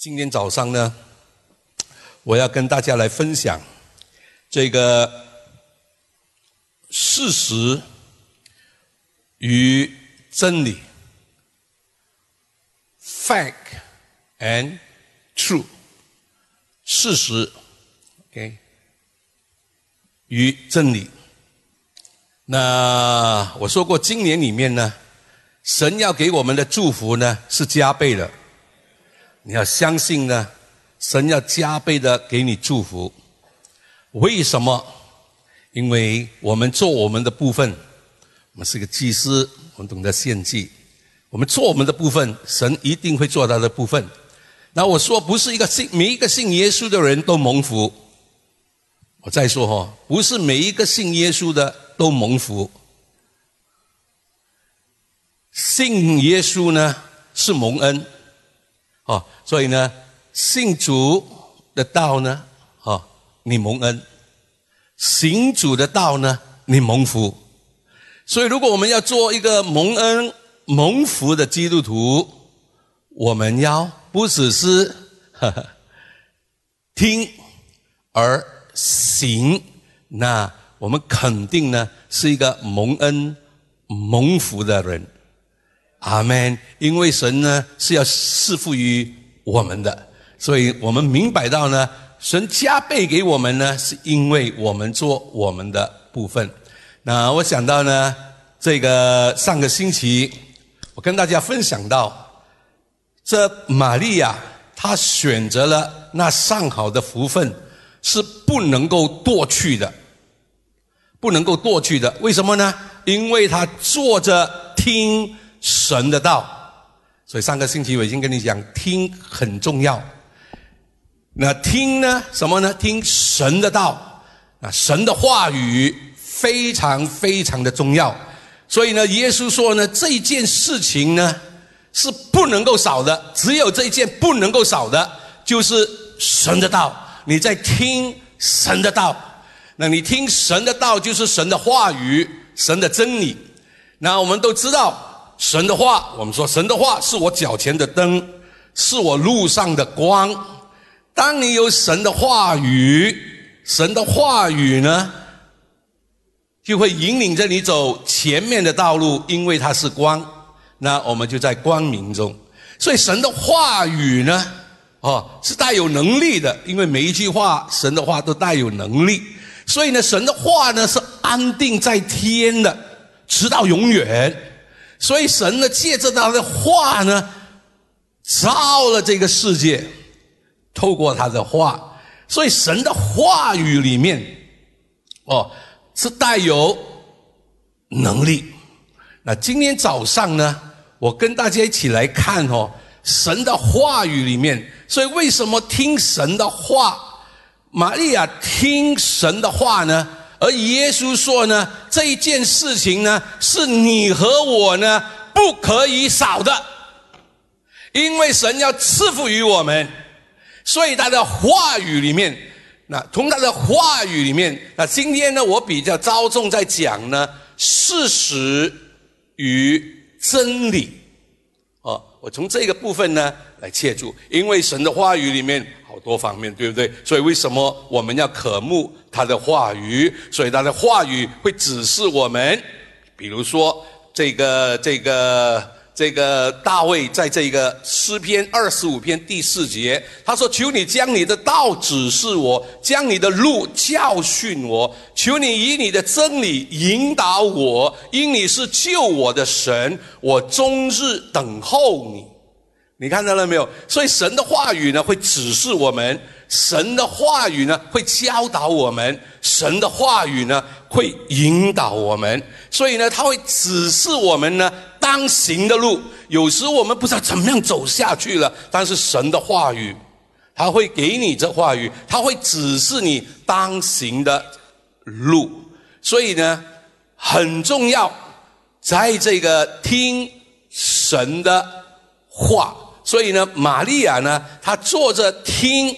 今天早上呢，我要跟大家来分享这个事实与真理 （fact and true）。事实，OK，与真理。那我说过，今年里面呢，神要给我们的祝福呢是加倍的。你要相信呢，神要加倍的给你祝福。为什么？因为我们做我们的部分，我们是个祭司，我们懂得献祭。我们做我们的部分，神一定会做他的部分。那我说，不是一个信每一个信耶稣的人都蒙福。我再说哈，不是每一个信耶稣的都蒙福。信耶稣呢，是蒙恩。哦，所以呢，信主的道呢，哦，你蒙恩；行主的道呢，你蒙福。所以，如果我们要做一个蒙恩蒙福的基督徒，我们要不只是呵呵 听而行，那我们肯定呢是一个蒙恩蒙福的人。阿门！因为神呢是要赐福于我们的，所以我们明白到呢，神加倍给我们呢，是因为我们做我们的部分。那我想到呢，这个上个星期我跟大家分享到，这玛利亚她选择了那上好的福分，是不能够夺去的，不能够夺去的。为什么呢？因为她坐着听。神的道，所以上个星期我已经跟你讲，听很重要。那听呢？什么呢？听神的道，啊，神的话语非常非常的重要。所以呢，耶稣说呢，这件事情呢是不能够少的，只有这一件不能够少的，就是神的道。你在听神的道，那你听神的道就是神的话语，神的真理。那我们都知道。神的话，我们说神的话是我脚前的灯，是我路上的光。当你有神的话语，神的话语呢，就会引领着你走前面的道路，因为它是光。那我们就在光明中。所以神的话语呢，哦，是带有能力的，因为每一句话，神的话都带有能力。所以呢，神的话呢是安定在天的，直到永远。所以神呢，借着他的话呢，造了这个世界，透过他的话，所以神的话语里面，哦，是带有能力。那今天早上呢，我跟大家一起来看哦，神的话语里面，所以为什么听神的话，玛利亚听神的话呢？而耶稣说呢，这一件事情呢，是你和我呢不可以少的，因为神要赐福于我们，所以他的话语里面，那从他的话语里面，那今天呢，我比较着重在讲呢事实与真理，哦，我从这个部分呢来切入，因为神的话语里面。好多方面，对不对？所以为什么我们要渴慕他的话语？所以他的话语会指示我们。比如说，这个、这个、这个大卫在这个诗篇二十五篇第四节，他说：“求你将你的道指示我，将你的路教训我。求你以你的真理引导我，因你是救我的神，我终日等候你。”你看到了没有？所以神的话语呢，会指示我们；神的话语呢，会教导我们；神的话语呢，会引导我们。所以呢，他会指示我们呢，当行的路。有时我们不知道怎么样走下去了，但是神的话语，他会给你这话语，他会指示你当行的路。所以呢，很重要，在这个听神的话。所以呢，玛利亚呢，她坐着听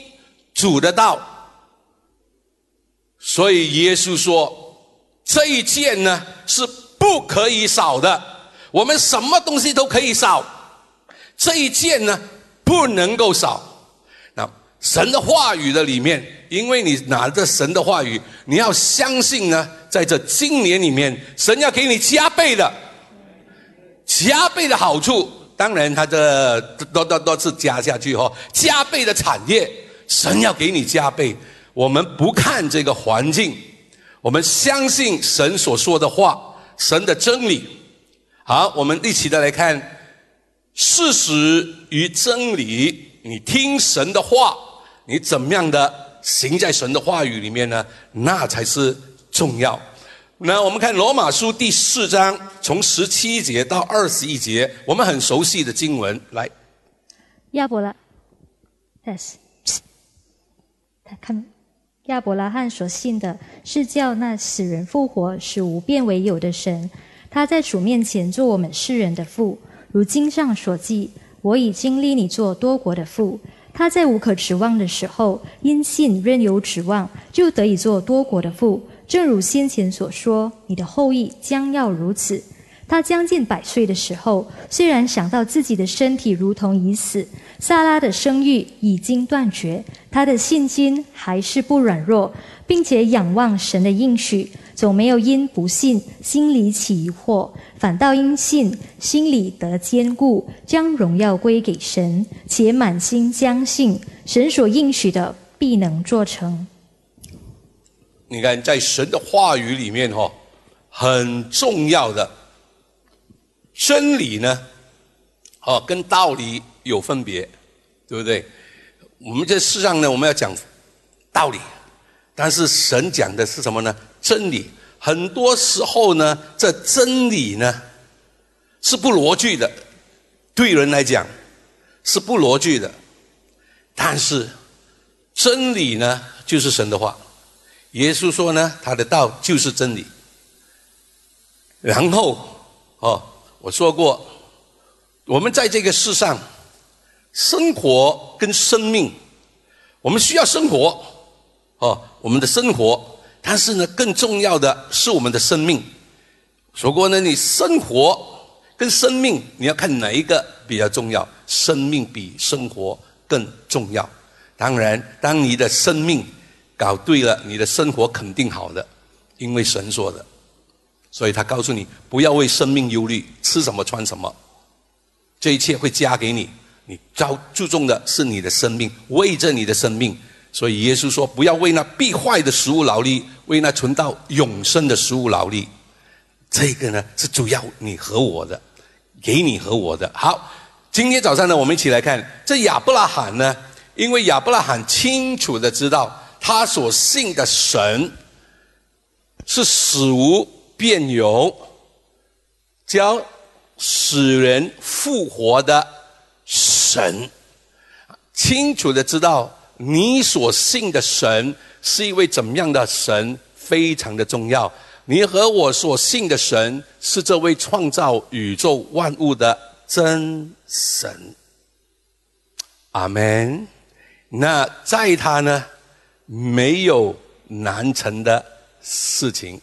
主的道。所以耶稣说，这一件呢是不可以少的。我们什么东西都可以少，这一件呢不能够少。那神的话语的里面，因为你拿着神的话语，你要相信呢，在这今年里面，神要给你加倍的、加倍的好处。当然，他的都都都是加下去哈，加倍的产业，神要给你加倍。我们不看这个环境，我们相信神所说的话，神的真理。好，我们一起的来看事实与真理。你听神的话，你怎么样的行在神的话语里面呢？那才是重要。那我们看罗马书第四章，从十七节到二十一节，我们很熟悉的经文。来，亚伯拉，yes，他看亚伯拉罕所信的是叫那死人复活、使无变为有的神。他在主面前做我们世人的父，如经上所记：“我已经立你做多国的父。”他在无可指望的时候，因信任有指望，就得以做多国的父。正如先前所说，你的后裔将要如此。他将近百岁的时候，虽然想到自己的身体如同已死，萨拉的生育已经断绝，他的信心还是不软弱，并且仰望神的应许，总没有因不信心里起疑惑，反倒因信心里得坚固，将荣耀归给神，且满心相信神所应许的必能做成。你看，在神的话语里面，哈，很重要的真理呢，哦，跟道理有分别，对不对？我们这世上呢，我们要讲道理，但是神讲的是什么呢？真理。很多时候呢，这真理呢是不逻辑的，对人来讲是不逻辑的，但是真理呢，就是神的话。耶稣说呢，他的道就是真理。然后，哦，我说过，我们在这个世上生活跟生命，我们需要生活，哦，我们的生活，但是呢，更重要的是我们的生命。说过呢，你生活跟生命，你要看哪一个比较重要？生命比生活更重要。当然，当你的生命。搞对了，你的生活肯定好的，因为神说的，所以他告诉你不要为生命忧虑，吃什么穿什么，这一切会加给你。你着注重的是你的生命，为着你的生命，所以耶稣说不要为那必坏的食物劳力，为那存到永生的食物劳力。这个呢是主要你和我的，给你和我的。好，今天早上呢，我们一起来看这亚伯拉罕呢，因为亚伯拉罕清楚的知道。他所信的神是死无变有，将使人复活的神。清楚的知道你所信的神是一位怎么样的神，非常的重要。你和我所信的神是这位创造宇宙万物的真神。阿门。那在他呢？没有难成的事情，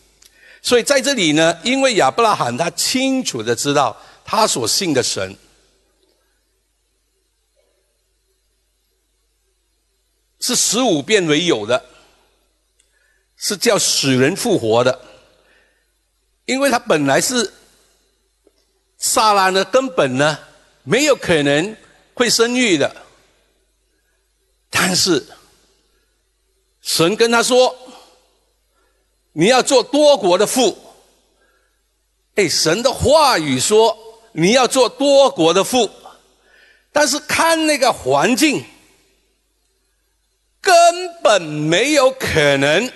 所以在这里呢，因为亚伯拉罕他清楚的知道他所信的神是十五变为有的，是叫死人复活的，因为他本来是萨拉呢，根本呢没有可能会生育的，但是。神跟他说：“你要做多国的父。”哎，神的话语说你要做多国的父，但是看那个环境，根本没有可能，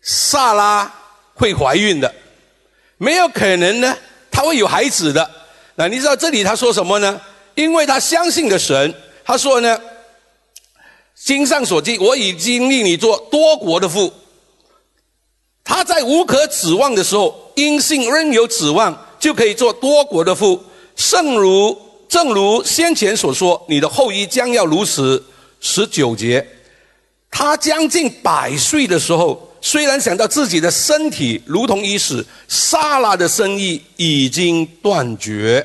萨拉会怀孕的，没有可能呢，他会有孩子的。那你知道这里他说什么呢？因为他相信的神，他说呢。经上所记，我已经立你做多国的父。他在无可指望的时候，因信仍有指望，就可以做多国的父。正如正如先前所说，你的后裔将要如此。十九节，他将近百岁的时候，虽然想到自己的身体如同已死，撒拉的生意已经断绝。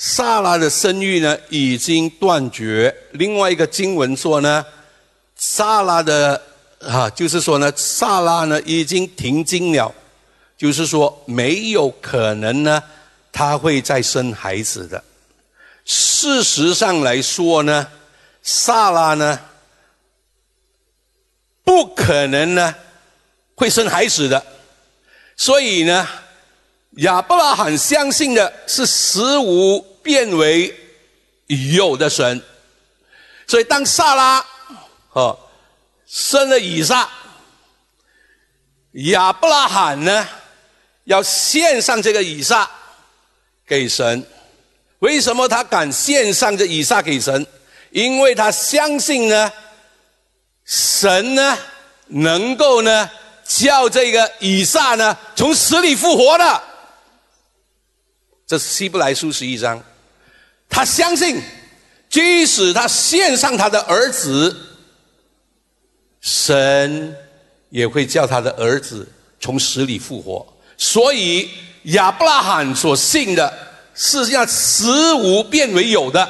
萨拉的生育呢已经断绝。另外一个经文说呢，萨拉的啊，就是说呢，萨拉呢已经停经了，就是说没有可能呢，他会再生孩子的。事实上来说呢，萨拉呢不可能呢会生孩子的，所以呢。亚伯拉罕相信的是使无变为有的神，所以当萨拉哦生了以撒，亚伯拉罕呢要献上这个以撒给神。为什么他敢献上这以撒给神？因为他相信呢，神呢能够呢叫这个以撒呢从死里复活的。这是希伯来书十一章，他相信，即使他献上他的儿子，神也会叫他的儿子从死里复活。所以亚伯拉罕所信的是要死无变为有的，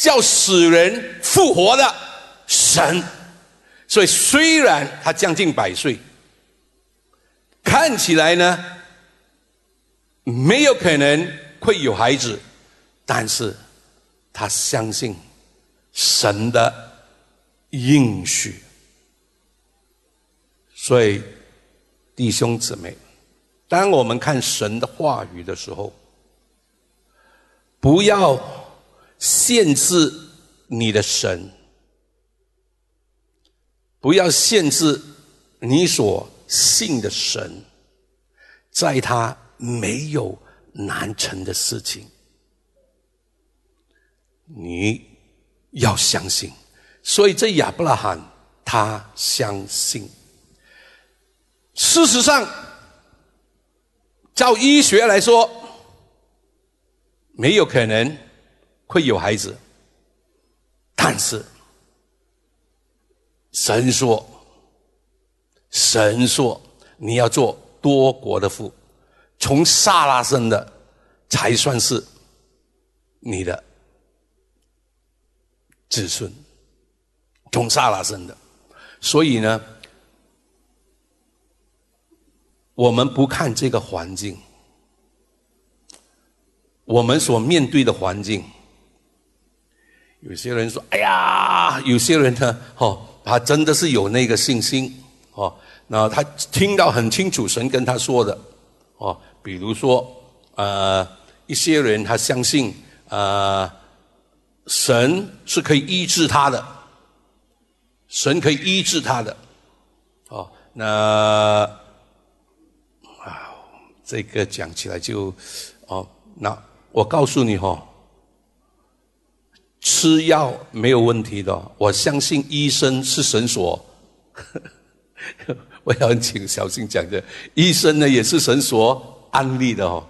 叫死人复活的神。所以虽然他将近百岁，看起来呢。没有可能会有孩子，但是他相信神的应许。所以弟兄姊妹，当我们看神的话语的时候，不要限制你的神，不要限制你所信的神，在他。没有难成的事情，你要相信。所以这亚伯拉罕他相信。事实上，照医学来说，没有可能会有孩子。但是神说，神说你要做多国的父。从萨拉生的才算是你的子孙，从萨拉生的，所以呢，我们不看这个环境，我们所面对的环境，有些人说：“哎呀，有些人呢，哦，他真的是有那个信心，哦，那他听到很清楚神跟他说的，哦。”比如说，呃，一些人他相信，呃，神是可以医治他的，神可以医治他的，哦，那啊，这个讲起来就，哦，那我告诉你哈，吃药没有问题的，我相信医生是神所。呵 呵我要请小心讲的，医生呢也是神所。安利的哦，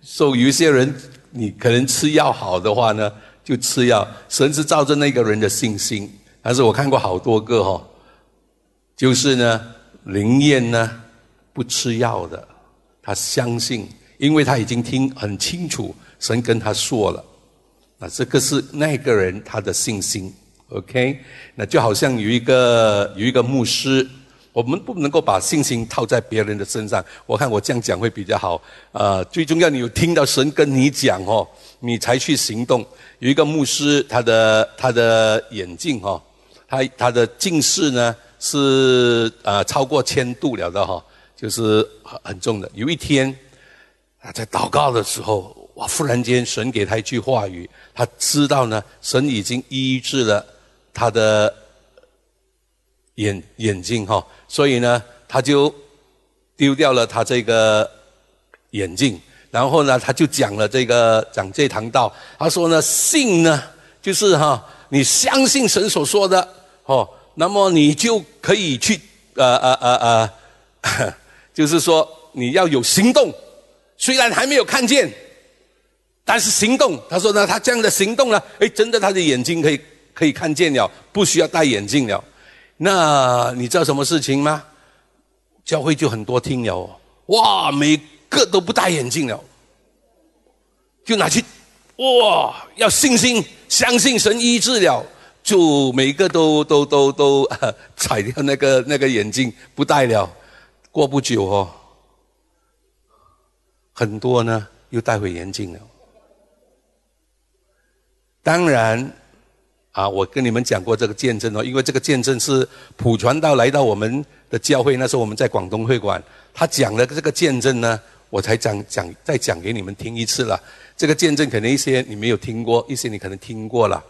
所以有些人，你可能吃药好的话呢，就吃药，神是照着那个人的信心。但是我看过好多个哈，就是呢，灵验呢不吃药的，他相信，因为他已经听很清楚，神跟他说了，那这个是那个人他的信心。OK，那就好像有一个有一个牧师。我们不能够把信心套在别人的身上。我看我这样讲会比较好。呃，最重要，你有听到神跟你讲哦，你才去行动。有一个牧师，他的他的眼镜哈，他他的近视呢是呃超过千度了的哈，就是很很重的。有一天，他在祷告的时候，哇！忽然间神给他一句话语，他知道呢，神已经医治了他的眼眼睛哈。所以呢，他就丢掉了他这个眼镜，然后呢，他就讲了这个讲这堂道。他说呢，信呢，就是哈，你相信神所说的哦，那么你就可以去呃呃呃呃，就是说你要有行动，虽然还没有看见，但是行动。他说呢，他这样的行动呢，哎，真的他的眼睛可以可以看见了，不需要戴眼镜了。那你知道什么事情吗？教会就很多听了，哇，每个都不戴眼镜了，就拿去，哇，要信心，相信神医治了，就每个都都都都 踩掉那个那个眼镜不戴了。过不久哦，很多呢又戴回眼镜了。当然。啊，我跟你们讲过这个见证哦，因为这个见证是普传道来到我们的教会，那时候我们在广东会馆，他讲了这个见证呢，我才讲讲再讲给你们听一次了。这个见证可能一些你没有听过，一些你可能听过了。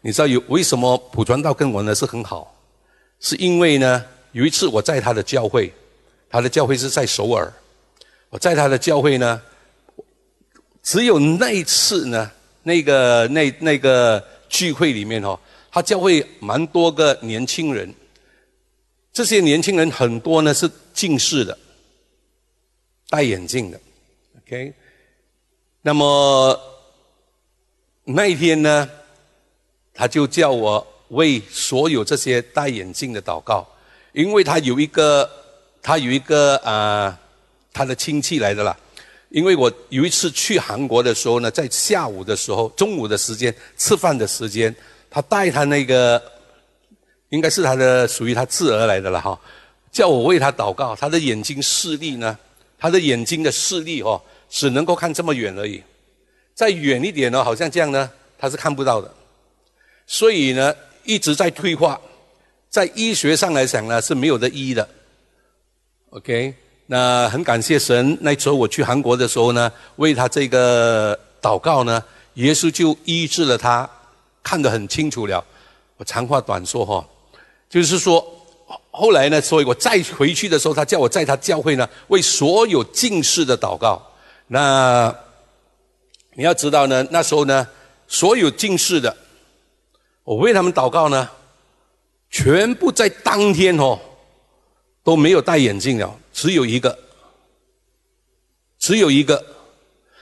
你知道有为什么普传道跟我呢是很好？是因为呢有一次我在他的教会，他的教会是在首尔，我在他的教会呢，只有那一次呢，那个那那个。聚会里面哦，他教会蛮多个年轻人，这些年轻人很多呢是近视的，戴眼镜的，OK。那么那一天呢，他就叫我为所有这些戴眼镜的祷告，因为他有一个，他有一个啊，他的亲戚来的啦。因为我有一次去韩国的时候呢，在下午的时候，中午的时间吃饭的时间，他带他那个，应该是他的属于他侄儿来的了哈，叫我为他祷告。他的眼睛视力呢，他的眼睛的视力哦，只能够看这么远而已，再远一点呢，好像这样呢，他是看不到的，所以呢，一直在退化，在医学上来讲呢，是没有的医的，OK。那很感谢神，那时候我去韩国的时候呢，为他这个祷告呢，耶稣就医治了他，看得很清楚了。我长话短说哈，就是说后来呢，所以我再回去的时候，他叫我在他教会呢，为所有近视的祷告。那你要知道呢，那时候呢，所有近视的，我为他们祷告呢，全部在当天哦。都没有戴眼镜了，只有一个，只有一个。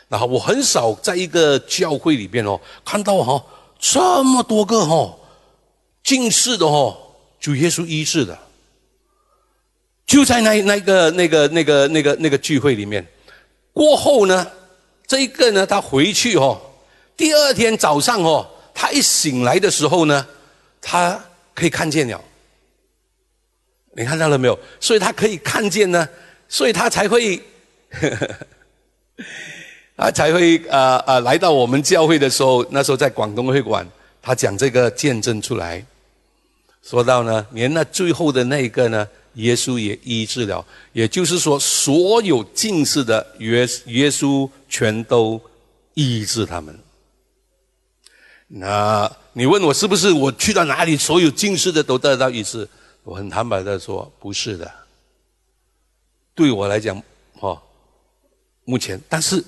然后我很少在一个教会里边哦，看到哈这么多个哈近视的哈主耶稣医治的，就在那那个那个那个那个那个聚会里面。过后呢，这一个呢，他回去哦，第二天早上哦，他一醒来的时候呢，他可以看见了。你看到了没有？所以他可以看见呢，所以他才会，他才会啊啊来到我们教会的时候，那时候在广东会馆，他讲这个见证出来，说到呢，连那最后的那一个呢，耶稣也医治了，也就是说，所有近视的耶耶稣全都医治他们。那你问我是不是我去到哪里，所有近视的都得到医治？我很坦白的说，不是的。对我来讲，哦，目前，但是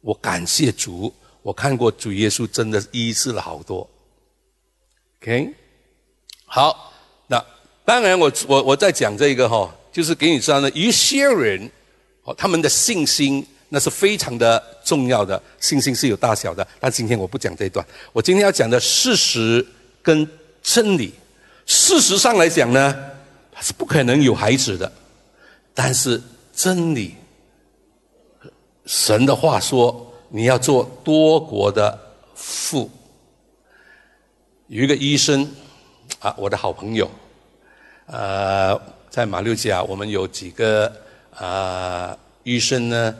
我感谢主，我看过主耶稣真的医治了好多。OK，好，那当然，我我我在讲这个哈，就是给你知道呢，一些人哦，他们的信心那是非常的重要的，信心是有大小的。但今天我不讲这一段，我今天要讲的事实跟真理。事实上来讲呢，他是不可能有孩子的。但是真理，神的话说，你要做多国的父。有一个医生啊，我的好朋友，呃，在马六甲，我们有几个啊医生呢。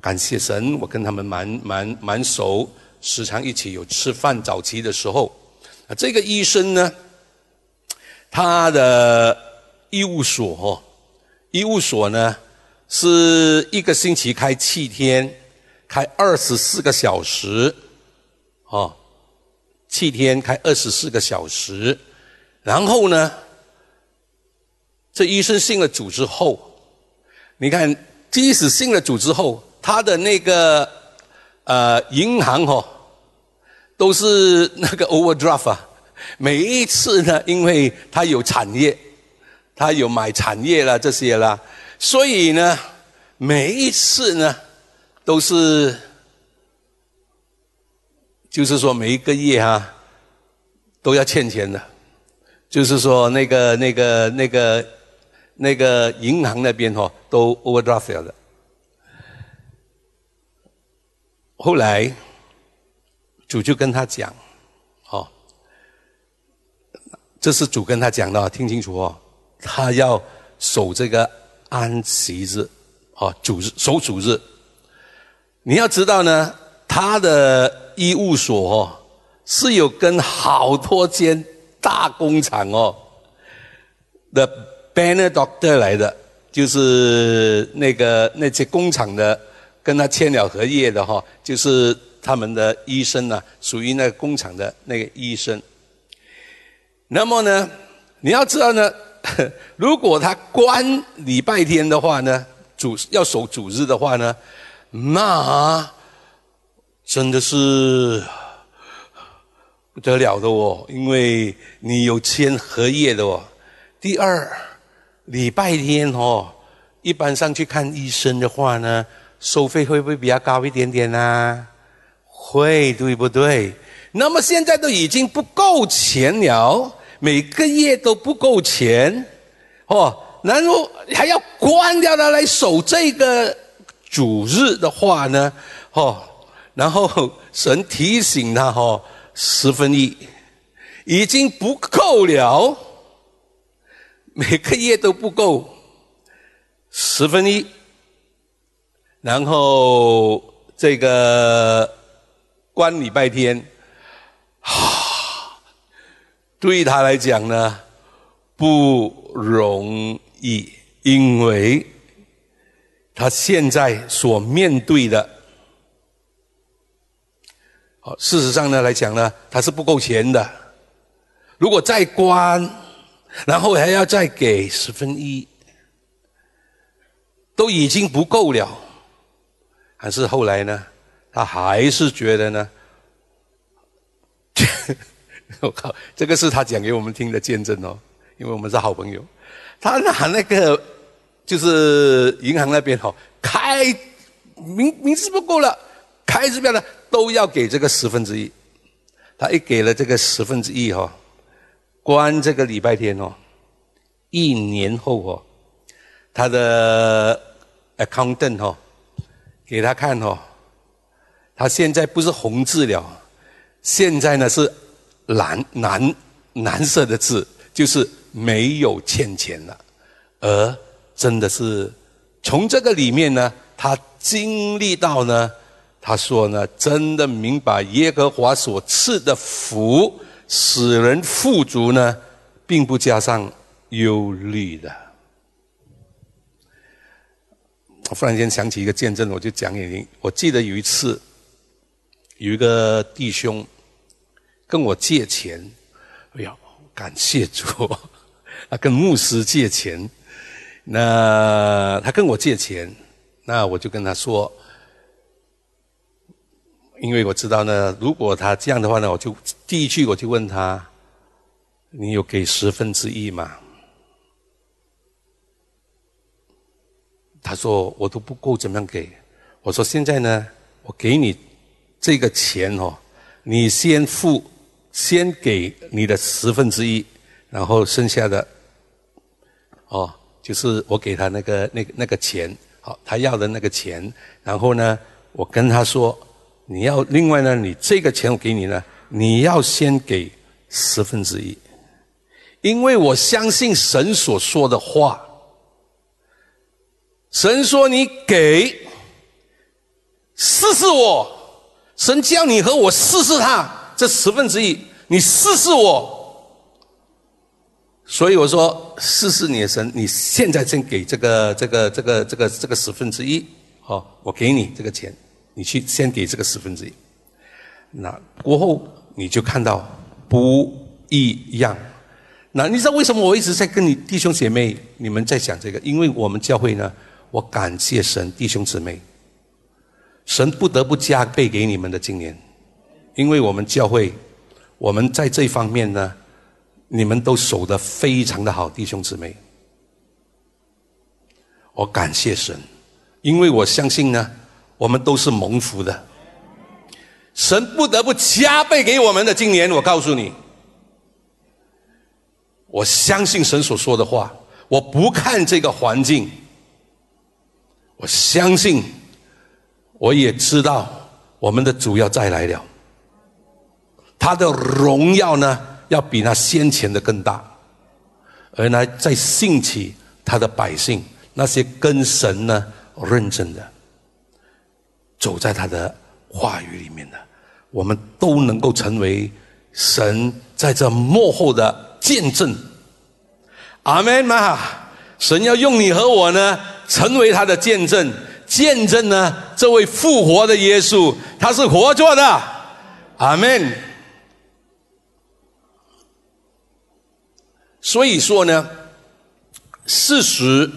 感谢神，我跟他们蛮蛮蛮熟，时常一起有吃饭。早期的时候，啊，这个医生呢。他的医务所，哦，医务所呢是一个星期开七天，开二十四个小时，哦，七天开二十四个小时，然后呢，这医生信了主之后，你看，即使信了主之后，他的那个呃银行哦，都是那个 overdraft 啊。每一次呢，因为他有产业，他有买产业啦这些啦，所以呢，每一次呢，都是，就是说每一个月哈，都要欠钱的，就是说那个那个那个那个银行那边哈都 overdraft 了的。后来主就跟他讲，这是主跟他讲的，听清楚哦，他要守这个安息日，哦，主日守主日。你要知道呢，他的医务所哦，是有跟好多间大工厂哦的 banner doctor 来的，就是那个那些工厂的跟他签了合约的哈，就是他们的医生呢，属于那个工厂的那个医生。那么呢，你要知道呢，如果他关礼拜天的话呢，主要守主日的话呢，那真的是。不得了的哦，因为你有签合约的哦。第二，礼拜天哦，一般上去看医生的话呢，收费会不会比较高一点点呢？会，对不对？那么现在都已经不够钱了，每个月都不够钱哦，然后还要关掉它来守这个主日的话呢，哦，然后神提醒他哦。十分一已经不够了，每个月都不够十分一，然后这个关礼拜天，对他来讲呢不容易，因为他现在所面对的。好，事实上呢来讲呢，他是不够钱的。如果再关，然后还要再给十分一，都已经不够了。还是后来呢，他还是觉得呢，我靠，这个是他讲给我们听的见证哦，因为我们是好朋友。他拿那个就是银行那边哦，开名名字不够了。开支票呢，都要给这个十分之一。他一给了这个十分之一哈，关这个礼拜天哦，一年后哦，他的 accountant 哈，给他看哦，他现在不是红字了，现在呢是蓝蓝蓝色的字，就是没有欠钱了。而真的是从这个里面呢，他经历到呢。他说呢，真的明白耶和华所赐的福，使人富足呢，并不加上忧虑的。我忽然间想起一个见证，我就讲给你。我记得有一次，有一个弟兄跟我借钱，哎呀，感谢主，他跟牧师借钱，那他跟我借钱，那我就跟他说。因为我知道呢，如果他这样的话呢，我就第一句我就问他：“你有给十分之一吗？”他说：“我都不够，怎么样给？”我说：“现在呢，我给你这个钱哦，你先付，先给你的十分之一，然后剩下的，哦，就是我给他那个那个那个钱，好，他要的那个钱，然后呢，我跟他说。”你要另外呢？你这个钱我给你呢，你要先给十分之一，因为我相信神所说的话。神说你给试试我，神叫你和我试试他这十分之一，你试试我。所以我说试试你的神，你现在先给这个这个这个这个这个十分之一，好，我给你这个钱。你去先给这个十分之一，那过后你就看到不一样。那你知道为什么我一直在跟你弟兄姐妹你们在讲这个？因为我们教会呢，我感谢神弟兄姊妹，神不得不加倍给你们的今年，因为我们教会，我们在这方面呢，你们都守得非常的好，弟兄姊妹，我感谢神，因为我相信呢。我们都是蒙福的，神不得不加倍给我们的。今年，我告诉你，我相信神所说的话，我不看这个环境，我相信，我也知道我们的主要再来了。他的荣耀呢，要比那先前的更大，而呢，在兴起他的百姓，那些跟神呢认真的，走在他的话语里面的，我们都能够成为神在这幕后的见证。阿门嘛！神要用你和我呢，成为他的见证，见证呢这位复活的耶稣，他是活着的。阿门。所以说呢，事实、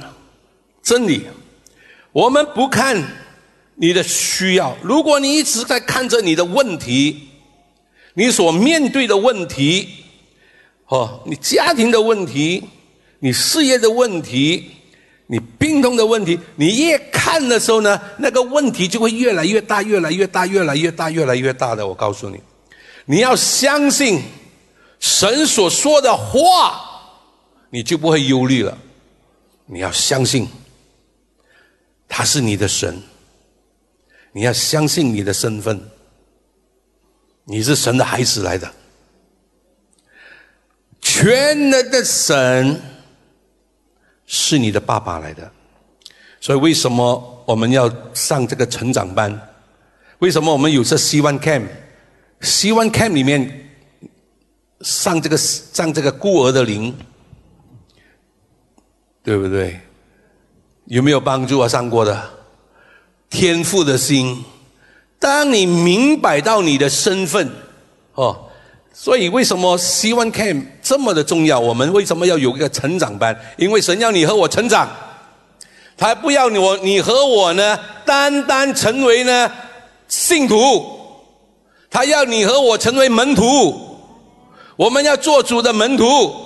真理，我们不看你的需要。如果你一直在看着你的问题，你所面对的问题，哦，你家庭的问题，你事业的问题，你病痛的问题，你越看的时候呢，那个问题就会越来越大，越来越大，越来越大，越来越大的。我告诉你，你要相信神所说的话。你就不会忧虑了。你要相信，他是你的神。你要相信你的身份，你是神的孩子来的。全能的神是你的爸爸来的。所以，为什么我们要上这个成长班？为什么我们有这希望 camp？希望 camp 里面上这个上这个孤儿的灵。对不对？有没有帮助啊？上过的天赋的心，当你明白到你的身份哦，所以为什么希望 camp 这么的重要？我们为什么要有一个成长班？因为神要你和我成长，他不要你我你和我呢单单成为呢信徒，他要你和我成为门徒，我们要做主的门徒。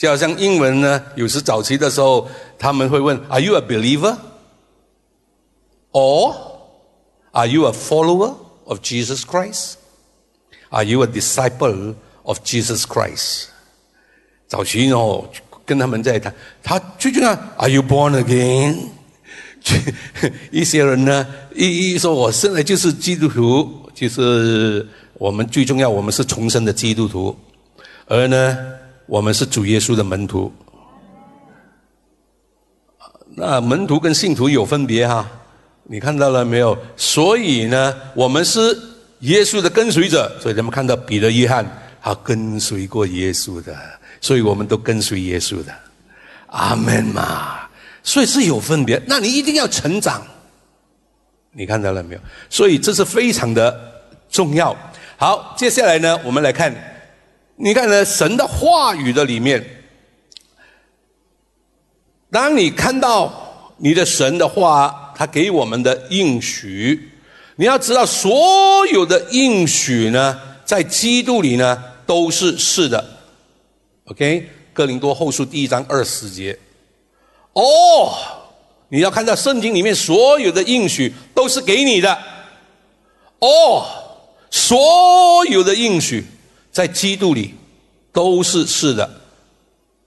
就好像英文呢，有时早期的时候，他们会问：Are you a believer? Or are you a follower of Jesus Christ? Are you a disciple of Jesus Christ? 早期哦，跟他们在谈，他最重要：Are you born again? 一些人呢，一一说我生来就是基督徒，就是我们最重要，我们是重生的基督徒，而呢。我们是主耶稣的门徒，那门徒跟信徒有分别哈，你看到了没有？所以呢，我们是耶稣的跟随者，所以咱们看到彼得、约翰，他跟随过耶稣的，所以我们都跟随耶稣的，阿门嘛。所以是有分别，那你一定要成长，你看到了没有？所以这是非常的重要。好，接下来呢，我们来看。你看呢？神的话语的里面，当你看到你的神的话，他给我们的应许，你要知道，所有的应许呢，在基督里呢，都是是的。OK，哥林多后书第一章二十节。哦，你要看到圣经里面所有的应许都是给你的。哦，所有的应许。在基督里都是是的。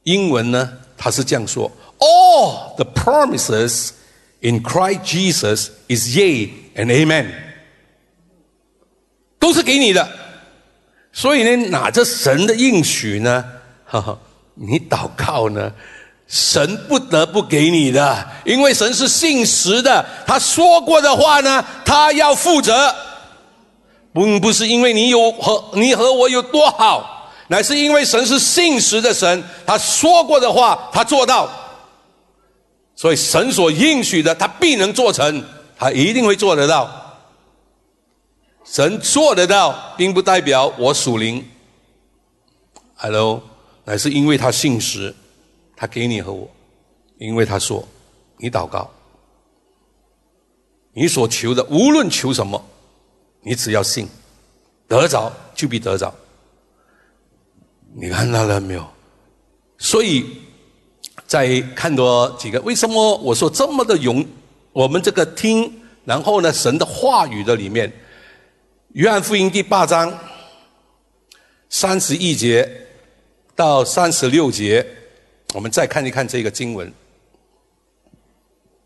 英文呢，他是这样说：All the promises in Christ Jesus is yea and amen。都是给你的。所以呢，拿着神的应许呢，哈哈，你祷告呢，神不得不给你的，因为神是信实的，他说过的话呢，他要负责。不不是因为你有和你和我有多好，乃是因为神是信实的神，他说过的话他做到，所以神所应许的他必能做成，他一定会做得到。神做得到，并不代表我属灵。Hello，乃是因为他信实，他给你和我，因为他说你祷告，你所求的无论求什么。你只要信，得着就必得着。你看到了没有？所以，再看多几个，为什么我说这么的勇？我们这个听，然后呢，神的话语的里面，《约翰福音》第八章三十一节到三十六节，我们再看一看这个经文，《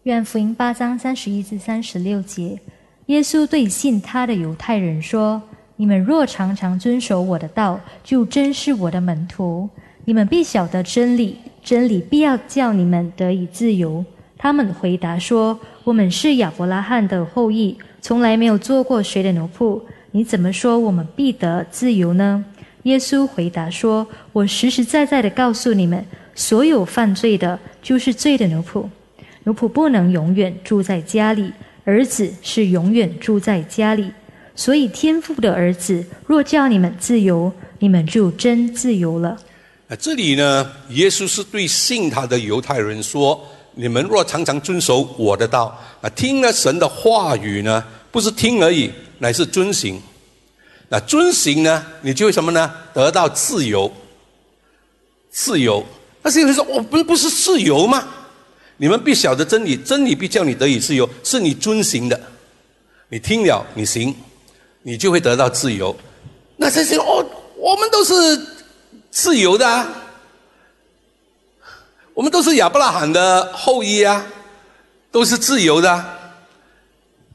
约翰福音》八章三十一至三十六节。耶稣对信他的犹太人说：“你们若常常遵守我的道，就真是我的门徒。你们必晓得真理，真理必要叫你们得以自由。他们回答说：“我们是亚伯拉罕的后裔，从来没有做过谁的奴仆。你怎么说我们必得自由呢？”耶稣回答说：“我实实在在的告诉你们，所有犯罪的，就是罪的奴仆。奴仆不能永远住在家里，儿子是永远住在家里。”所以，天父的儿子若叫你们自由，你们就真自由了。啊，这里呢，耶稣是对信他的犹太人说：“你们若常常遵守我的道，啊，听了神的话语呢，不是听而已，乃是遵行。那遵行呢，你就什么呢？得到自由。自由。那有人说：我们不是自由吗？你们必晓得真理，真理必叫你得以自由，是你遵行的。你听了，你行。”你就会得到自由。那这些哦，我们都是自由的，啊，我们都是亚伯拉罕的后裔啊，都是自由的。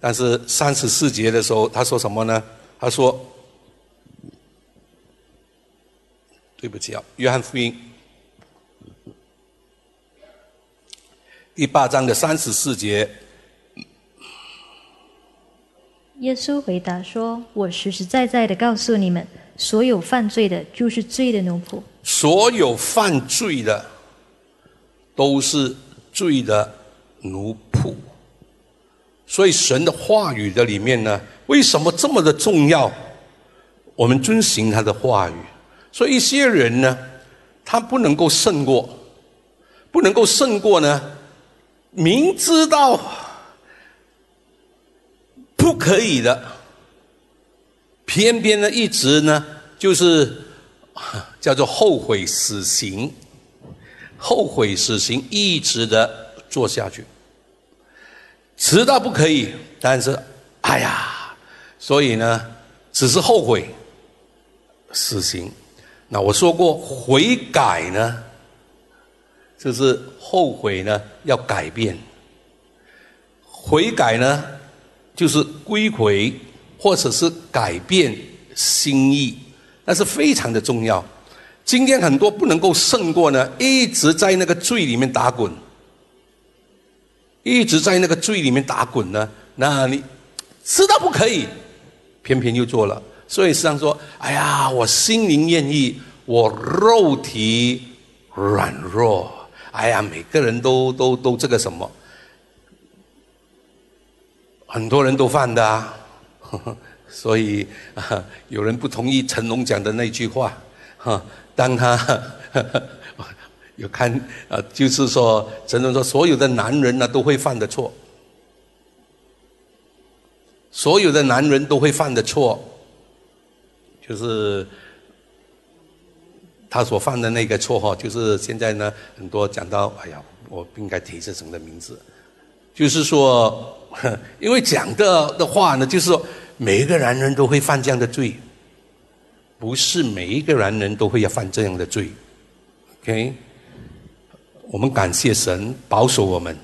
但是三十四节的时候，他说什么呢？他说：“对不起啊，约翰福音第八章的三十四节。”耶稣回答说：“我实实在在的告诉你们，所有犯罪的，就是罪的奴仆。所有犯罪的，都是罪的奴仆。所以神的话语的里面呢，为什么这么的重要？我们遵循他的话语。所以一些人呢，他不能够胜过，不能够胜过呢，明知道。”不可以的，偏偏呢，一直呢，就是叫做后悔死刑，后悔死刑，一直的做下去，知道不可以，但是，哎呀，所以呢，只是后悔死刑。那我说过，悔改呢，就是后悔呢，要改变，悔改呢。就是归回，或者是改变心意，那是非常的重要。今天很多不能够胜过呢，一直在那个罪里面打滚，一直在那个罪里面打滚呢。那你知道不可以，偏偏又做了。所以实际上说，哎呀，我心灵愿意，我肉体软弱。哎呀，每个人都都都这个什么。很多人都犯的啊，所以，有人不同意成龙讲的那句话，哈，当他有看啊，就是说成龙说，所有的男人呢都会犯的错，所有的男人都会犯的错，就是他所犯的那个错哈，就是现在呢，很多讲到，哎呀，我不应该提这种的名字，就是说。因为讲的的话呢，就是说每一个男人都会犯这样的罪，不是每一个男人都会要犯这样的罪。OK，我们感谢神保守我们。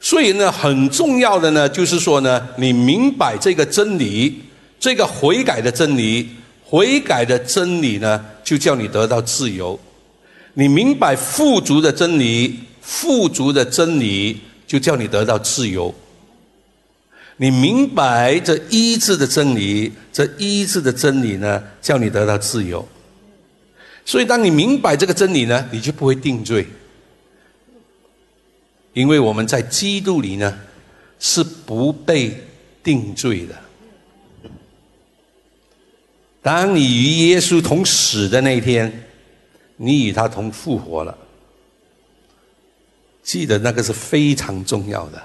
所以呢，很重要的呢，就是说呢，你明白这个真理，这个悔改的真理，悔改的真理呢，就叫你得到自由。你明白富足的真理，富足的真理。就叫你得到自由。你明白这医治的真理，这医治的真理呢，叫你得到自由。所以，当你明白这个真理呢，你就不会定罪，因为我们在基督里呢，是不被定罪的。当你与耶稣同死的那一天，你与他同复活了。记得那个是非常重要的。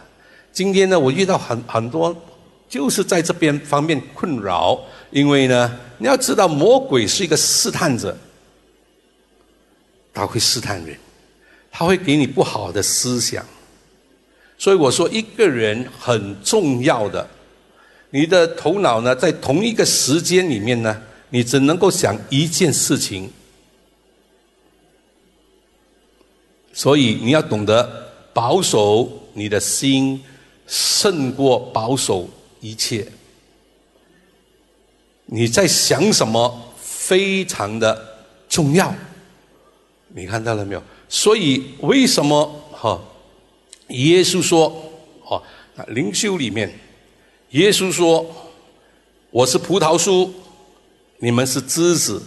今天呢，我遇到很很多，就是在这边方面困扰，因为呢，你要知道，魔鬼是一个试探者，他会试探人，他会给你不好的思想。所以我说，一个人很重要的，你的头脑呢，在同一个时间里面呢，你只能够想一件事情。所以你要懂得保守你的心，胜过保守一切。你在想什么非常的重要。你看到了没有？所以为什么哈？耶稣说：“哈，灵修里面，耶稣说，我是葡萄树，你们是枝子，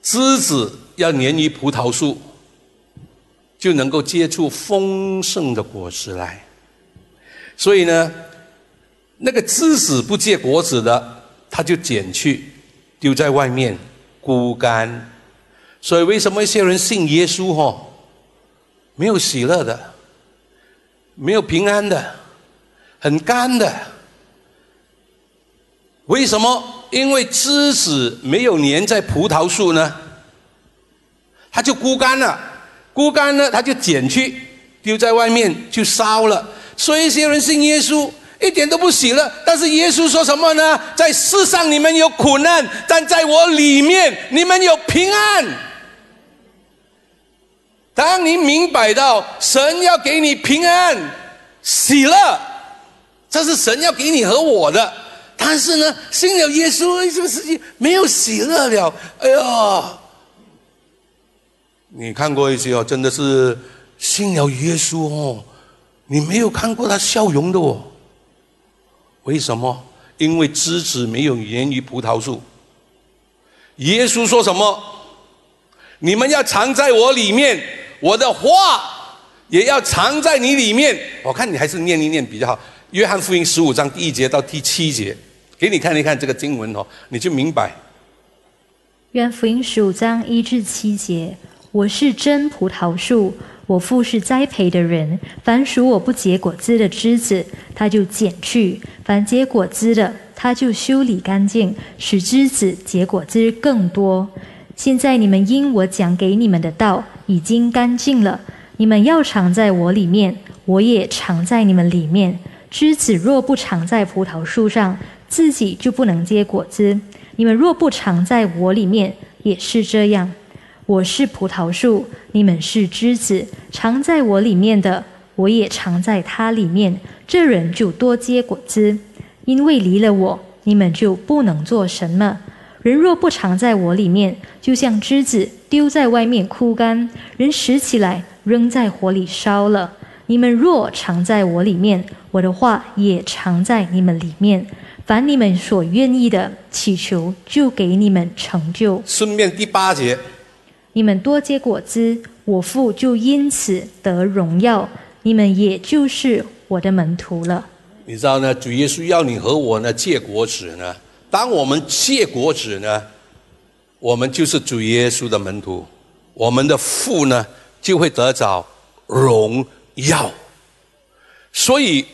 枝子要粘于葡萄树，就能够结出丰盛的果实来。所以呢，那个枝子不结果子的，他就剪去，丢在外面，枯干。所以为什么一些人信耶稣哈，没有喜乐的？”没有平安的，很干的。为什么？因为枝子没有粘在葡萄树呢，它就枯干了。枯干了，它就剪去，丢在外面就烧了。所以一些人信耶稣，一点都不喜乐。但是耶稣说什么呢？在世上你们有苦难，但在我里面你们有平安。当你明白到神要给你平安、喜乐，这是神要给你和我的。但是呢，信了耶稣，这个世界没有喜乐了。哎呀，你看过一些哦，真的是信了耶稣哦，你没有看过他笑容的哦。为什么？因为枝子没有源于葡萄树。耶稣说什么？你们要藏在我里面。我的话也要藏在你里面。我看你还是念一念比较好。约翰福音十五章第一节到第七节，给你看一看这个经文哦，你就明白。约翰福音十五章一至七节：我是真葡萄树，我父是栽培的人。凡属我不结果子的枝子，他就剪去；凡结果子的，他就修理干净，使枝子结果子更多。现在你们因我讲给你们的道已经干净了，你们要藏在我里面，我也藏在你们里面。枝子若不藏在葡萄树上，自己就不能结果子。你们若不藏在我里面，也是这样。我是葡萄树，你们是枝子，藏在我里面的，我也藏在他里面。这人就多结果子，因为离了我，你们就不能做什么。人若不藏在我里面，就像枝子丢在外面枯干；人拾起来扔在火里烧了。你们若藏在我里面，我的话也藏在你们里面。凡你们所愿意的，祈求就给你们成就。顺便第八节，你们多结果子，我父就因此得荣耀。你们也就是我的门徒了。你知道呢？主耶稣要你和我呢结果子呢？当我们借果子呢，我们就是主耶稣的门徒，我们的父呢就会得着荣耀。所以，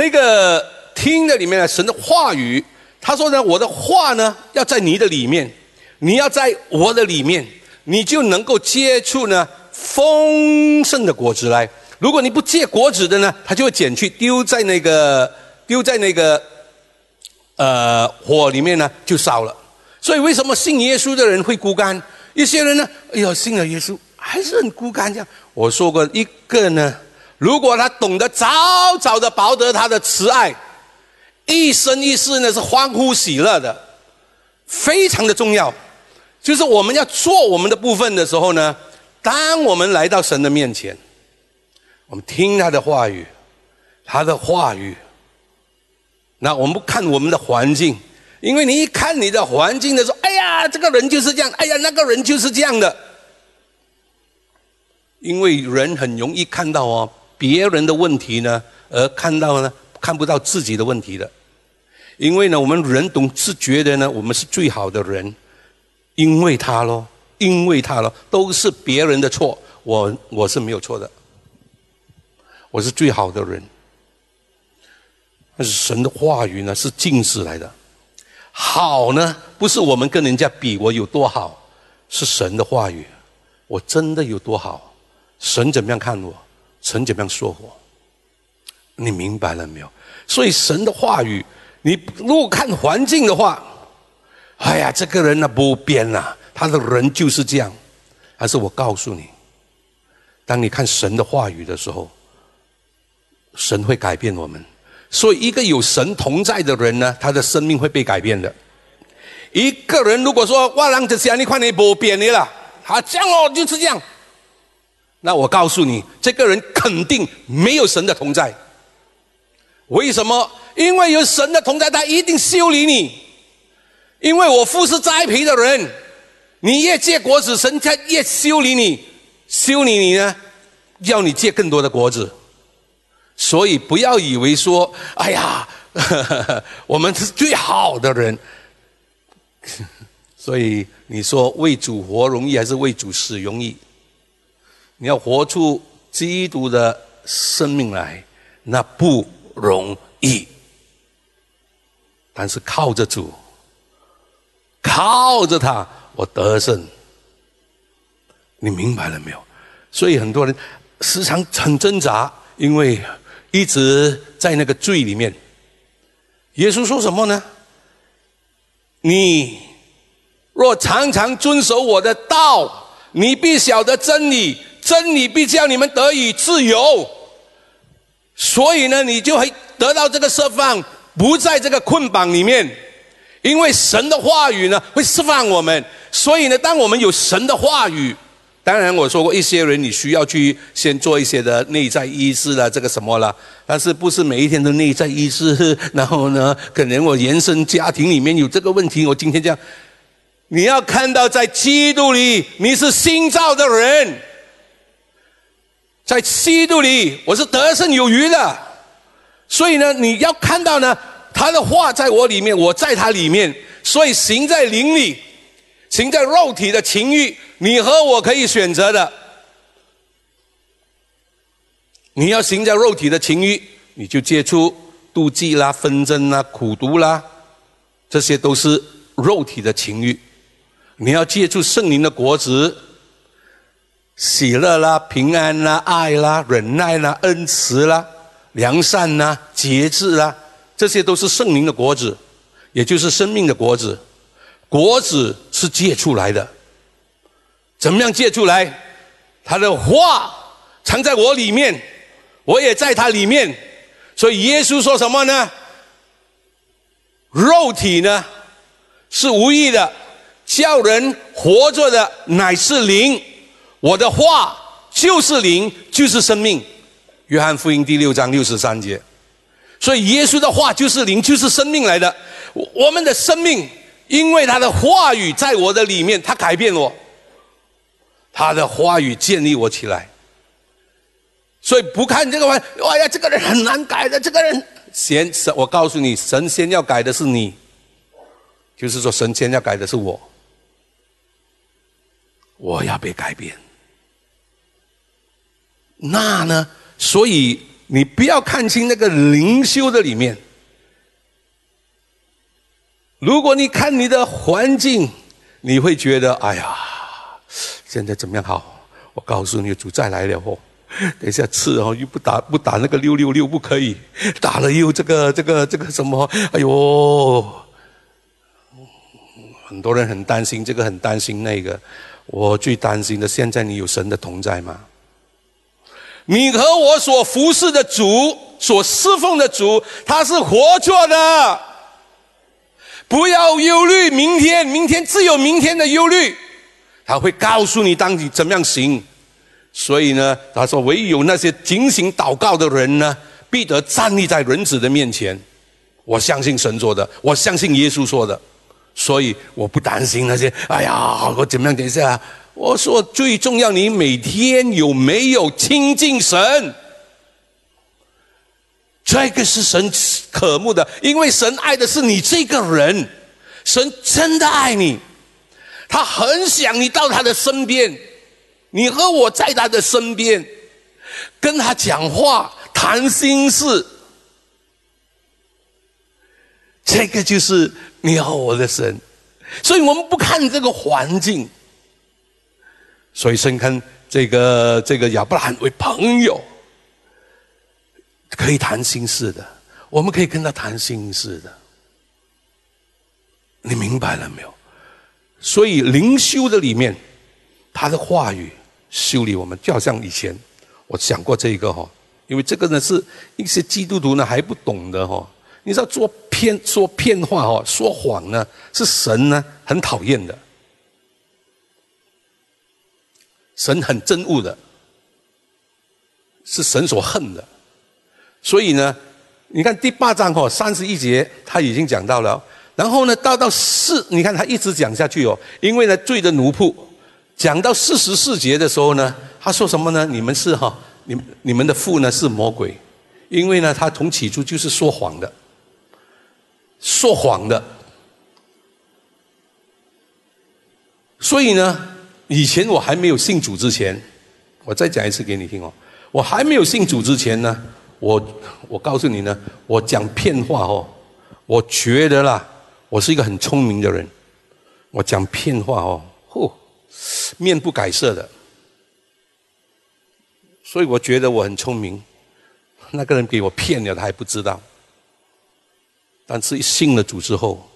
那个听的里面的神的话语，他说呢，我的话呢要在你的里面，你要在我的里面，你就能够接触呢丰盛的果子来。如果你不借果子的呢，他就会捡去丢在那个丢在那个。呃，火里面呢就烧了，所以为什么信耶稣的人会孤单？一些人呢，哎呦，信了耶稣还是很孤单。这样我说过一个呢，如果他懂得早早的博得他的慈爱，一生一世呢是欢呼喜乐的，非常的重要。就是我们要做我们的部分的时候呢，当我们来到神的面前，我们听他的话语，他的话语。那我们不看我们的环境，因为你一看你的环境的时候，哎呀，这个人就是这样，哎呀，那个人就是这样的。因为人很容易看到哦别人的问题呢，而看到呢看不到自己的问题的。因为呢，我们人总是觉得呢，我们是最好的人，因为他咯，因为他咯，都是别人的错，我我是没有错的，我是最好的人。但是神的话语呢，是近视来的。好呢，不是我们跟人家比我有多好，是神的话语，我真的有多好。神怎么样看我，神怎么样说我，你明白了没有？所以神的话语，你如果看环境的话，哎呀，这个人呢不变了，他的人就是这样。还是我告诉你，当你看神的话语的时候，神会改变我们。所以，一个有神同在的人呢，他的生命会被改变的。一个人如果说“哇，让这些你看你不变你了”，他这样哦，就是这样。那我告诉你，这个人肯定没有神的同在。为什么？因为有神的同在，他一定修理你。因为我父是栽培的人，你越借果子，神才越修理你。修理你呢，要你借更多的果子。所以不要以为说，哎呀，我们是最好的人。所以你说为主活容易还是为主死容易？你要活出基督的生命来，那不容易。但是靠着主，靠着他，我得胜。你明白了没有？所以很多人时常很挣扎，因为。一直在那个罪里面，耶稣说什么呢？你若常常遵守我的道，你必晓得真理，真理必叫你们得以自由。所以呢，你就会得到这个释放，不在这个捆绑里面，因为神的话语呢会释放我们。所以呢，当我们有神的话语。当然，我说过，一些人你需要去先做一些的内在医治了，这个什么了？但是不是每一天都内在医治？然后呢，可能我原生家庭里面有这个问题，我今天这样，你要看到在基督里你是新造的人，在基督里我是得胜有余的，所以呢，你要看到呢，他的话在我里面，我在他里面，所以行在灵里，行在肉体的情欲。你和我可以选择的，你要行在肉体的情欲，你就接触妒忌啦、纷争啦、苦毒啦，这些都是肉体的情欲。你要接触圣灵的果子，喜乐啦、平安啦、爱啦、忍耐啦、恩慈啦、良善啦、节制啦，这些都是圣灵的果子，也就是生命的果子。果子是借出来的。怎么样借出来？他的话藏在我里面，我也在他里面。所以耶稣说什么呢？肉体呢是无意的，叫人活着的乃是灵。我的话就是灵，就是生命。约翰福音第六章六十三节。所以耶稣的话就是灵，就是生命来的。我们的生命因为他的话语在我的里面，他改变我。他的话语建立我起来，所以不看这个玩，哎呀，这个人很难改的。这个人先，我告诉你，神仙要改的是你，就是说，神仙要改的是我，我要被改变。那呢？所以你不要看清那个灵修的里面。如果你看你的环境，你会觉得，哎呀。现在怎么样好？我告诉你，主再来了哦。等一下吃哦，又不打不打那个六六六不可以，打了又这个这个这个什么？哎呦，很多人很担心这个，很担心那个。我最担心的，现在你有神的同在吗？你和我所服侍的主，所侍奉的主，他是活着的。不要忧虑明天，明天自有明天的忧虑。他会告诉你当你怎么样行，所以呢，他说唯有那些警醒祷告的人呢，必得站立在人子的面前。我相信神做的，我相信耶稣说的，所以我不担心那些。哎呀，我怎么样？等一下，我说最重要，你每天有没有亲近神？这个是神渴慕的，因为神爱的是你这个人，神真的爱你。他很想你到他的身边，你和我在他的身边，跟他讲话谈心事，这个就是你和我的神。所以我们不看这个环境，所以神看这个这个亚伯拉罕为朋友，可以谈心事的，我们可以跟他谈心事的，你明白了没有？所以灵修的里面，他的话语修理我们，就好像以前我讲过这个哈，因为这个呢是一些基督徒呢还不懂的哈。你知道做骗说骗话哈，说谎呢是神呢很讨厌的，神很憎恶的，是神所恨的。所以呢，你看第八章哈三十一节他已经讲到了，然后呢到到四，你看他一直讲下去哦，因为呢罪的奴仆，讲到四十四节的时候呢，他说什么呢？你们是哈，你你们的父呢是魔鬼，因为呢他从起初就是说谎的。说谎的，所以呢，以前我还没有信主之前，我再讲一次给你听哦。我还没有信主之前呢，我我告诉你呢，我讲骗话哦，我觉得啦，我是一个很聪明的人，我讲骗话哦，嚯，面不改色的，所以我觉得我很聪明。那个人给我骗了，他还不知道。但是，一信了主之后，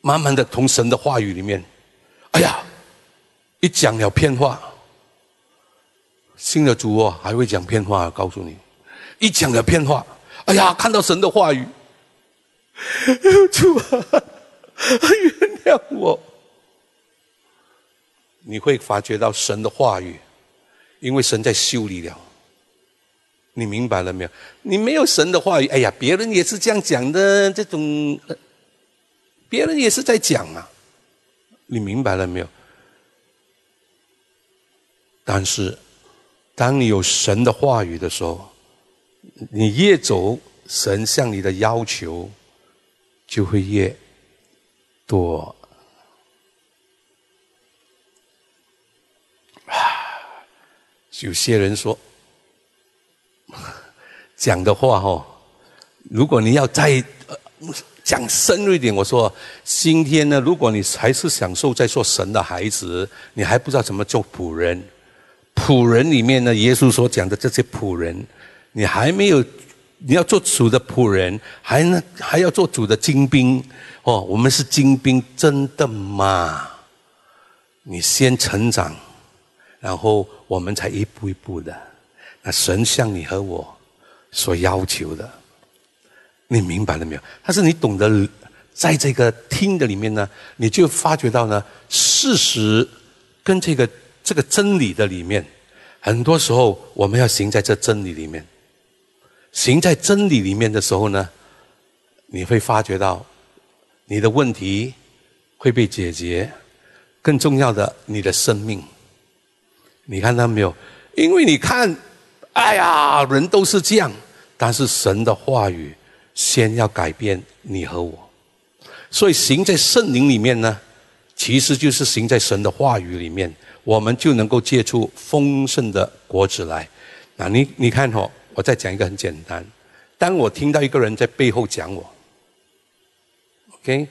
慢慢的从神的话语里面，哎呀，一讲了骗话，信的主哦，还会讲骗话。告诉你，一讲了骗话，哎呀，看到神的话语，主啊，原谅我。你会发觉到神的话语，因为神在修理了。你明白了没有？你没有神的话语，哎呀，别人也是这样讲的，这种，别人也是在讲啊。你明白了没有？但是，当你有神的话语的时候，你越走，神向你的要求就会越多。啊，有些人说。讲的话哦，如果你要再讲深入一点，我说今天呢，如果你还是享受在做神的孩子，你还不知道怎么做仆人。仆人里面呢，耶稣所讲的这些仆人，你还没有，你要做主的仆人，还呢还要做主的精兵哦。我们是精兵，真的吗？你先成长，然后我们才一步一步的。那神像你和我所要求的，你明白了没有？但是你懂得在这个听的里面呢，你就发觉到呢，事实跟这个这个真理的里面，很多时候我们要行在这真理里面，行在真理里面的时候呢，你会发觉到你的问题会被解决，更重要的，你的生命，你看到没有？因为你看。哎呀，人都是这样，但是神的话语先要改变你和我，所以行在圣灵里面呢，其实就是行在神的话语里面，我们就能够结出丰盛的果子来。那你你看哦，我再讲一个很简单，当我听到一个人在背后讲我，OK，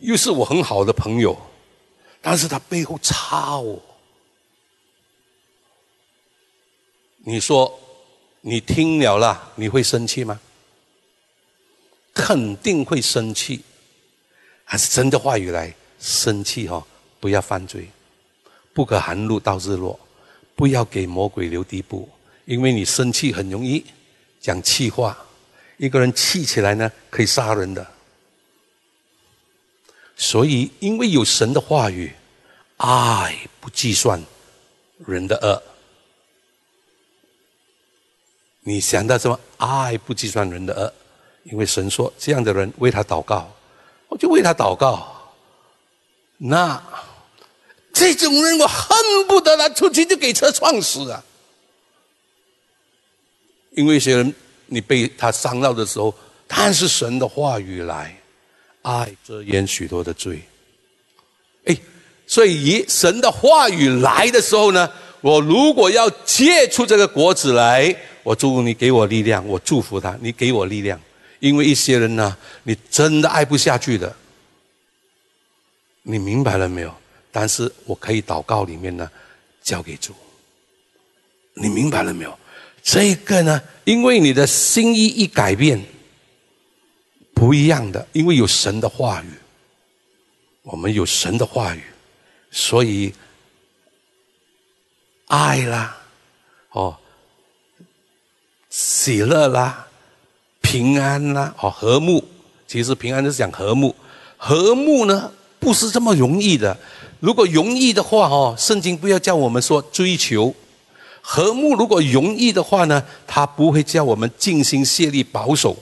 又是我很好的朋友，但是他背后插我。你说，你听了啦，你会生气吗？肯定会生气，还是真的话语来生气哈？不要犯罪，不可含怒到日落，不要给魔鬼留地步，因为你生气很容易讲气话，一个人气起来呢，可以杀人的。所以，因为有神的话语，爱不计算人的恶。你想到什么？爱不计算人的恶，因为神说这样的人为他祷告，我就为他祷告。那这种人我恨不得他出去就给车撞死啊！因为一些人你被他伤到的时候，但是神的话语来，爱遮掩许多的罪。哎，所以以神的话语来的时候呢，我如果要借出这个果子来。我祝你，给我力量。我祝福他，你给我力量。因为一些人呢，你真的爱不下去的，你明白了没有？但是我可以祷告里面呢，交给主。你明白了没有？这个呢，因为你的心意一改变，不一样的，因为有神的话语，我们有神的话语，所以爱啦，哦。喜乐啦、平安啦、哦和睦。其实平安就是讲和睦，和睦呢不是这么容易的。如果容易的话，哦，圣经不要叫我们说追求和睦。如果容易的话呢，他不会叫我们尽心竭力保守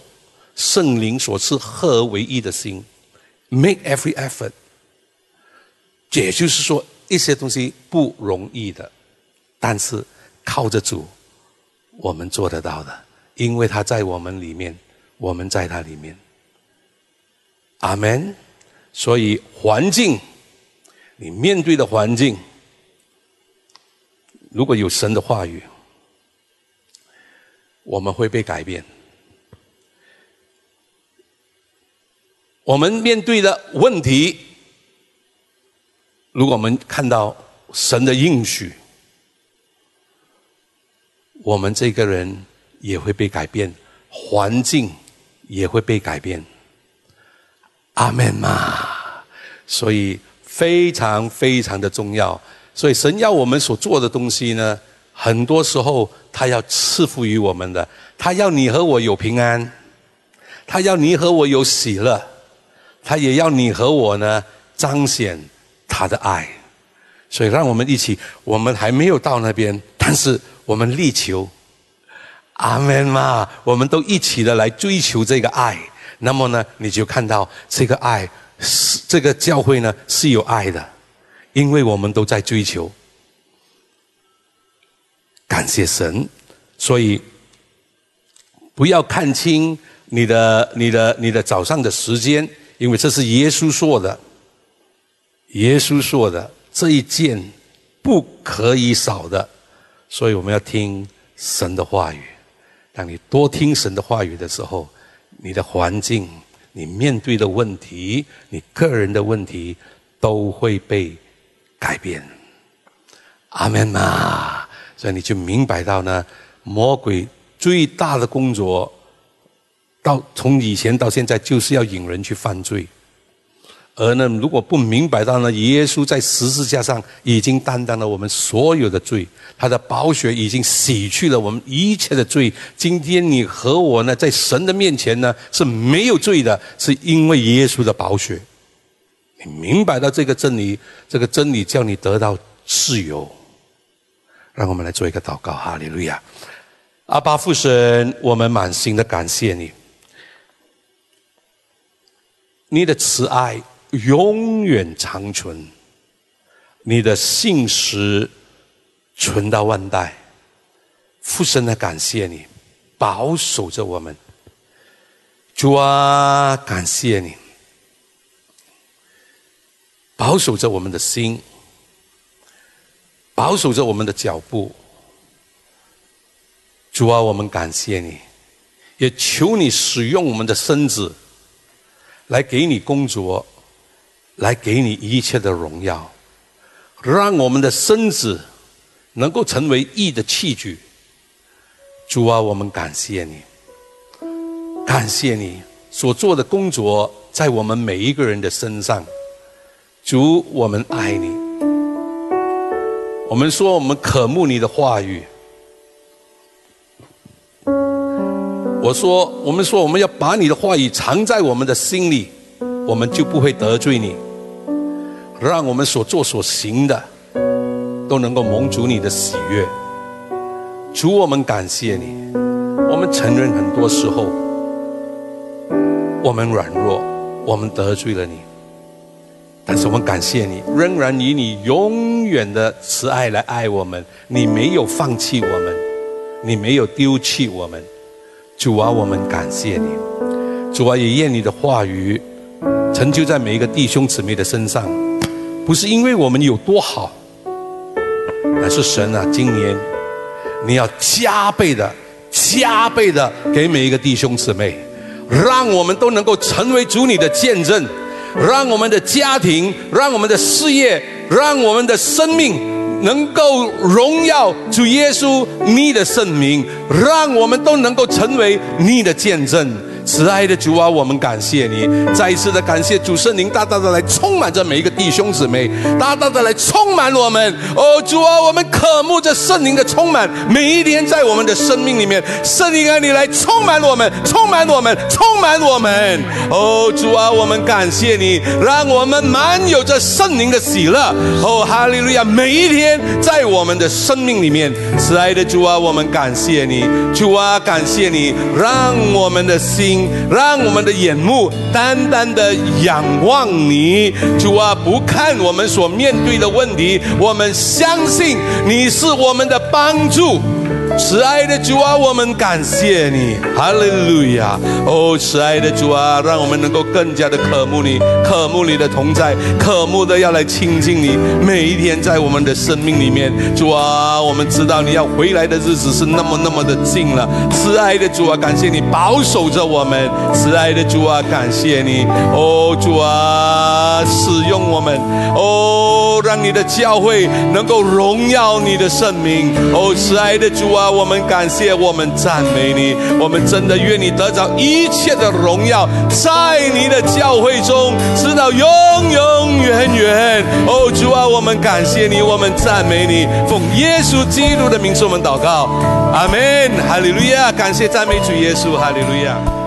圣灵所赐合而为一的心，make every effort。也就是说，一些东西不容易的，但是靠着主，我们做得到的，因为他在我们里面，我们在他里面。阿门。所以环境，你面对的环境，如果有神的话语，我们会被改变。我们面对的问题，如果我们看到神的应许，我们这个人也会被改变，环境也会被改变。阿门嘛，所以非常非常的重要。所以神要我们所做的东西呢，很多时候他要赐福于我们的，他要你和我有平安，他要你和我有喜乐，他也要你和我呢彰显他的爱。所以让我们一起，我们还没有到那边，但是我们力求，阿门嘛，我们都一起的来追求这个爱。那么呢，你就看到这个爱是这个教会呢是有爱的，因为我们都在追求。感谢神，所以不要看清你的、你的、你的早上的时间，因为这是耶稣说的。耶稣说的这一件不可以少的，所以我们要听神的话语。当你多听神的话语的时候。你的环境、你面对的问题、你个人的问题，都会被改变。阿门嘛！所以你就明白到呢，魔鬼最大的工作，到从以前到现在，就是要引人去犯罪。而呢，如果不明白到呢，耶稣在十字架上已经担当了我们所有的罪，他的宝血已经洗去了我们一切的罪。今天你和我呢，在神的面前呢是没有罪的，是因为耶稣的宝血。你明白到这个真理，这个真理叫你得到自由。让我们来做一个祷告，哈利路亚！阿巴父神，我们满心的感谢你，你的慈爱。永远长存，你的信实存到万代。父神的感谢你，保守着我们。主啊，感谢你，保守着我们的心，保守着我们的脚步。主啊，我们感谢你，也求你使用我们的身子来给你工作。来给你一切的荣耀，让我们的身子能够成为义的器具。主啊，我们感谢你，感谢你所做的工作在我们每一个人的身上。主，我们爱你。我们说，我们渴慕你的话语。我说，我们说，我们要把你的话语藏在我们的心里。我们就不会得罪你，让我们所做所行的都能够蒙主你的喜悦。主，我们感谢你。我们承认很多时候我们软弱，我们得罪了你，但是我们感谢你，仍然以你永远的慈爱来爱我们。你没有放弃我们，你没有丢弃我们。主啊，我们感谢你。主啊，也愿你的话语。成就在每一个弟兄姊妹的身上，不是因为我们有多好，乃是神啊！今年你要加倍的、加倍的给每一个弟兄姊妹，让我们都能够成为主你的见证，让我们的家庭、让我们的事业、让我们的生命能够荣耀主耶稣你的圣名，让我们都能够成为你的见证。慈爱的主啊，我们感谢你，再一次的感谢主圣灵大大的来充满着每一个弟兄姊妹，大大的来充满我们。哦，主啊，我们渴慕着圣灵的充满，每一天在我们的生命里面，圣灵啊，你来充满我们，充满我们，充满我们。哦，主啊，我们感谢你，让我们满有着圣灵的喜乐。哦，哈利路亚！每一天在我们的生命里面，慈爱的主啊，我们感谢你，主啊，感谢你，让我们的心让我们的眼目单单的仰望你，主啊，不看我们所面对的问题，我们相信你是我们的帮助。慈爱的主啊，我们感谢你，哈利路亚！哦，慈爱的主啊，让我们能够更加的渴慕你，渴慕你的同在，渴慕的要来亲近你。每一天在我们的生命里面，主啊，我们知道你要回来的日子是那么那么的近了。慈爱的主啊，感谢你保守着我们。慈爱的主啊，感谢你，哦，主啊，使用我们，哦，让你的教会能够荣耀你的圣名。哦，慈爱的主啊。我们感谢，我们赞美你，我们真的愿你得着一切的荣耀，在你的教会中，直到永永远远。哦，主啊，我们感谢你，我们赞美你，奉耶稣基督的名，我们祷告，阿门，哈利路亚，感谢赞美主耶稣，哈利路亚。